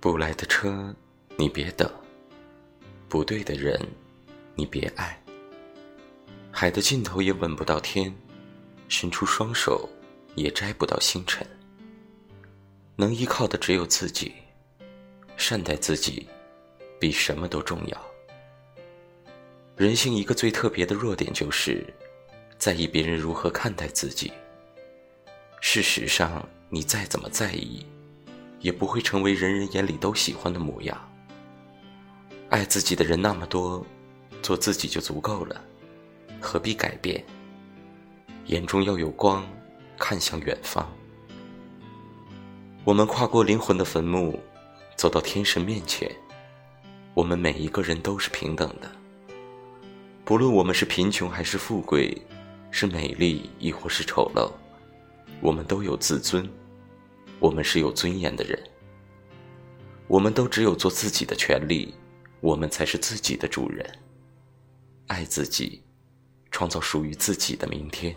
不来的车，你别等；不对的人，你别爱。海的尽头也吻不到天，伸出双手也摘不到星辰。能依靠的只有自己，善待自己，比什么都重要。人性一个最特别的弱点就是，在意别人如何看待自己。事实上，你再怎么在意。也不会成为人人眼里都喜欢的模样。爱自己的人那么多，做自己就足够了，何必改变？眼中要有光，看向远方。我们跨过灵魂的坟墓，走到天神面前。我们每一个人都是平等的，不论我们是贫穷还是富贵，是美丽亦或是丑陋，我们都有自尊。我们是有尊严的人，我们都只有做自己的权利，我们才是自己的主人。爱自己，创造属于自己的明天。